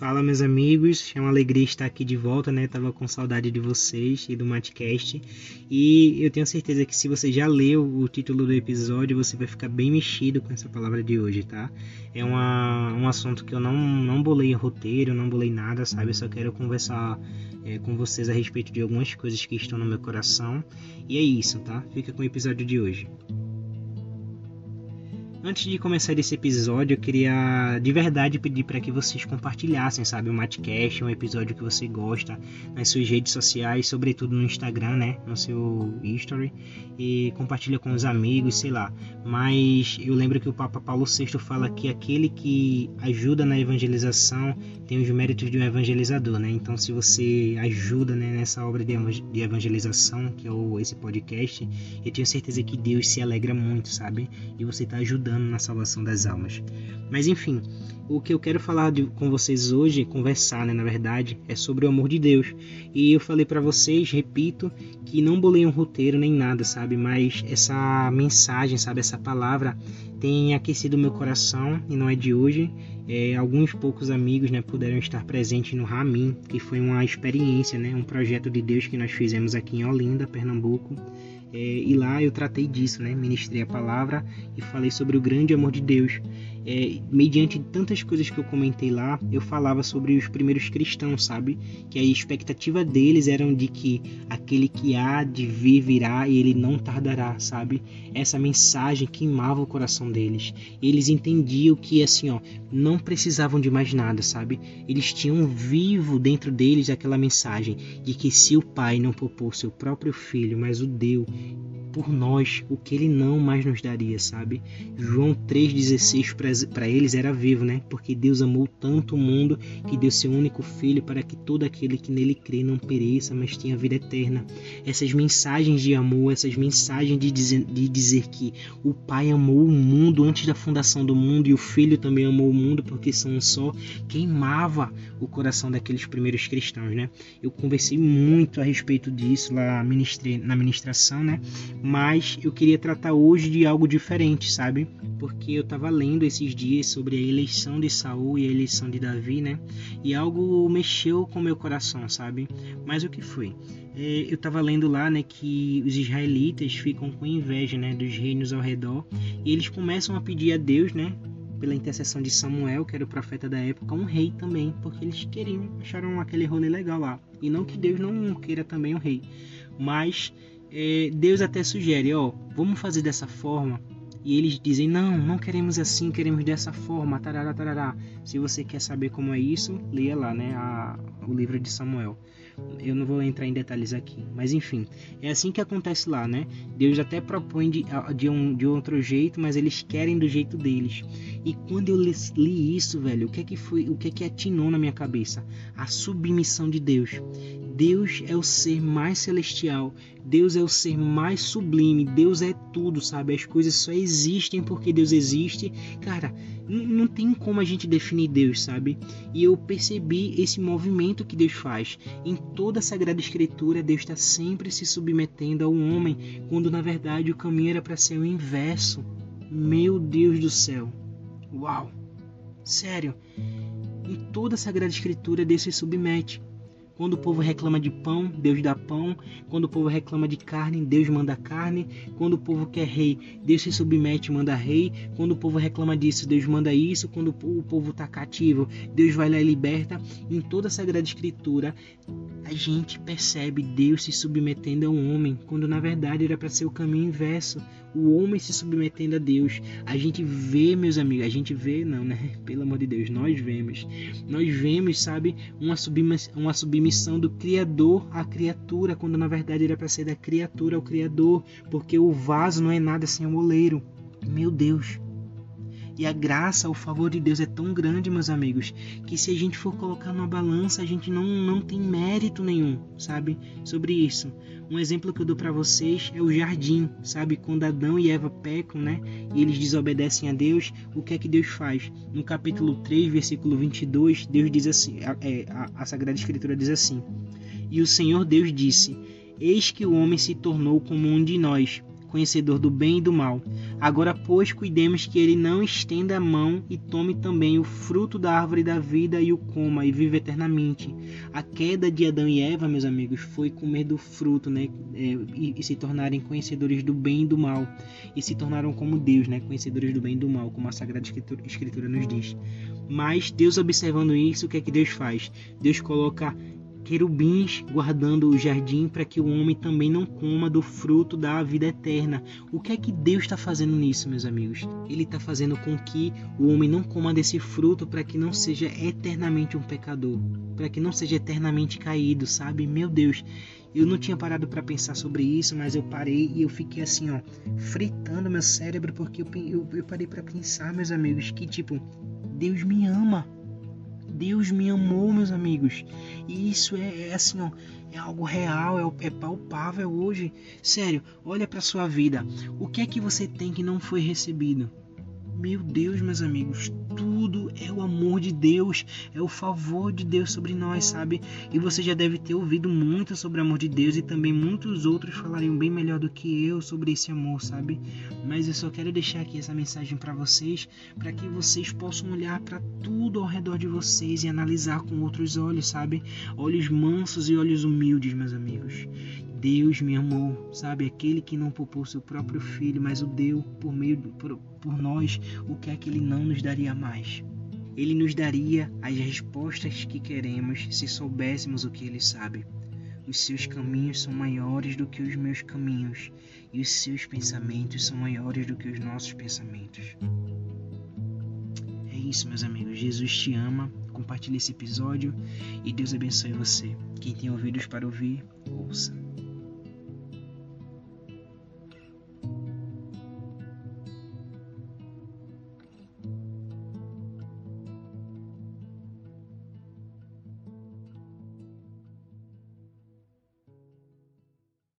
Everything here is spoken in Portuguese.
Fala, meus amigos. É uma alegria estar aqui de volta, né? Tava com saudade de vocês e do Matcast. E eu tenho certeza que se você já leu o título do episódio, você vai ficar bem mexido com essa palavra de hoje, tá? É uma, um assunto que eu não, não bolei roteiro, não bolei nada, sabe? Eu só quero conversar é, com vocês a respeito de algumas coisas que estão no meu coração. E é isso, tá? Fica com o episódio de hoje. Antes de começar esse episódio, eu queria de verdade pedir para que vocês compartilhassem, sabe, o Matcast, um episódio que você gosta nas suas redes sociais, sobretudo no Instagram, né, no seu history, e compartilha com os amigos, sei lá. Mas eu lembro que o Papa Paulo VI fala que aquele que ajuda na evangelização tem os méritos de um evangelizador, né? Então, se você ajuda né, nessa obra de evangelização, que é esse podcast, eu tenho certeza que Deus se alegra muito, sabe? E você está ajudando ajudando na salvação das almas. Mas enfim, o que eu quero falar de, com vocês hoje, conversar, né, na verdade, é sobre o amor de Deus. E eu falei para vocês, repito, que não bolei um roteiro nem nada, sabe? Mas essa mensagem, sabe, essa palavra tem aquecido meu coração e não é de hoje. É, alguns poucos amigos, né, puderam estar presentes no Ramin, que foi uma experiência, né, um projeto de Deus que nós fizemos aqui em Olinda, Pernambuco. É, e lá eu tratei disso, né? Ministrei a palavra e falei sobre o grande amor de Deus é, mediante tantas coisas que eu comentei lá, eu falava sobre os primeiros cristãos, sabe? Que a expectativa deles era de que aquele que há de vir virá e ele não tardará, sabe? Essa mensagem queimava o coração deles. Eles entendiam que assim, ó, não precisavam de mais nada, sabe? Eles tinham vivo dentro deles aquela mensagem de que se o Pai não poupou seu próprio filho, mas o deu por nós o que ele não mais nos daria, sabe? João 3,16 para eles era vivo, né? Porque Deus amou tanto o mundo que deu seu único filho para que todo aquele que nele crê não pereça, mas tenha vida eterna. Essas mensagens de amor, essas mensagens de dizer, de dizer que o Pai amou o mundo antes da fundação do mundo e o Filho também amou o mundo porque são um só, queimava o coração daqueles primeiros cristãos, né? Eu conversei muito a respeito disso lá na ministração, né? Mas eu queria tratar hoje de algo diferente, sabe? Porque eu estava lendo esses dias sobre a eleição de Saul e a eleição de Davi, né? E algo mexeu com meu coração, sabe? Mas o que foi? É, eu estava lendo lá, né, que os israelitas ficam com inveja, né, dos reinos ao redor e eles começam a pedir a Deus, né, pela intercessão de Samuel, que era o profeta da época, um rei também, porque eles queriam, acharam aquele rolê legal lá. E não que Deus não queira também um rei, mas é, Deus até sugere, ó, vamos fazer dessa forma. E eles dizem, não, não queremos assim, queremos dessa forma, tarará, tarará. Se você quer saber como é isso, leia lá, né, a, o livro de Samuel. Eu não vou entrar em detalhes aqui, mas enfim, é assim que acontece lá, né? Deus até propõe de, de, um, de outro jeito, mas eles querem do jeito deles. E quando eu li, isso, velho, o que é que foi, o que é que atinou na minha cabeça? A submissão de Deus. Deus é o ser mais celestial, Deus é o ser mais sublime, Deus é tudo, sabe? As coisas só existem porque Deus existe. Cara, não tem como a gente definir Deus, sabe? E eu percebi esse movimento que Deus faz. Em toda a Sagrada Escritura, Deus está sempre se submetendo ao homem, quando na verdade o caminho era para ser o inverso. Meu Deus do céu! Uau! Sério! Em toda a Sagrada Escritura, Deus se submete. Quando o povo reclama de pão, Deus dá pão. Quando o povo reclama de carne, Deus manda carne. Quando o povo quer rei, Deus se submete e manda rei. Quando o povo reclama disso, Deus manda isso. Quando o povo está cativo, Deus vai lá e liberta. Em toda a Sagrada Escritura, a gente percebe Deus se submetendo a um homem, quando na verdade era para ser o caminho inverso o homem se submetendo a Deus. A gente vê, meus amigos, a gente vê, não, né? Pelo amor de Deus, nós vemos. Nós vemos, sabe, uma, submissão, uma submissão do Criador à criatura, quando na verdade era para ser da criatura ao Criador, porque o vaso não é nada sem o oleiro. Meu Deus. E a graça, o favor de Deus é tão grande, meus amigos, que se a gente for colocar numa balança, a gente não, não tem mérito nenhum, sabe? Sobre isso. Um exemplo que eu dou para vocês é o jardim, sabe? Quando Adão e Eva pecam, né? E eles desobedecem a Deus, o que é que Deus faz? No capítulo 3, versículo 22, Deus diz assim: é, a, a Sagrada Escritura diz assim: E o Senhor Deus disse: Eis que o homem se tornou como um de nós conhecedor do bem e do mal. Agora, pois, cuidemos que ele não estenda a mão e tome também o fruto da árvore da vida e o coma e vive eternamente. A queda de Adão e Eva, meus amigos, foi comer do fruto, né? É, e, e, se tornarem conhecedores do bem e do mal. E se tornaram como Deus, né? Conhecedores do bem e do mal, como a Sagrada Escritura, Escritura nos diz. Mas Deus observando isso, o que é que Deus faz? Deus coloca querubins guardando o jardim para que o homem também não coma do fruto da vida eterna. O que é que Deus está fazendo nisso, meus amigos? Ele está fazendo com que o homem não coma desse fruto para que não seja eternamente um pecador, para que não seja eternamente caído, sabe? Meu Deus, eu não tinha parado para pensar sobre isso, mas eu parei e eu fiquei assim, ó, fritando meu cérebro porque eu, eu, eu parei para pensar, meus amigos, que tipo, Deus me ama Deus me amou, meus amigos. E isso é, é assim, ó, é algo real, é, é palpável hoje. Sério, olha para sua vida. O que é que você tem que não foi recebido? Meu Deus, meus amigos, tudo é o amor de Deus, é o favor de Deus sobre nós, sabe? E você já deve ter ouvido muito sobre o amor de Deus e também muitos outros falariam bem melhor do que eu sobre esse amor, sabe? Mas eu só quero deixar aqui essa mensagem para vocês, para que vocês possam olhar para tudo ao redor de vocês e analisar com outros olhos, sabe? Olhos mansos e olhos humildes, meus amigos. Deus me amou, sabe? Aquele que não poupou seu próprio filho, mas o deu por meio por, por nós, o que é que ele não nos daria mais? Ele nos daria as respostas que queremos se soubéssemos o que ele sabe. Os seus caminhos são maiores do que os meus caminhos, e os seus pensamentos são maiores do que os nossos pensamentos. É isso, meus amigos. Jesus te ama. Compartilhe esse episódio e Deus abençoe você. Quem tem ouvidos para ouvir, ouça.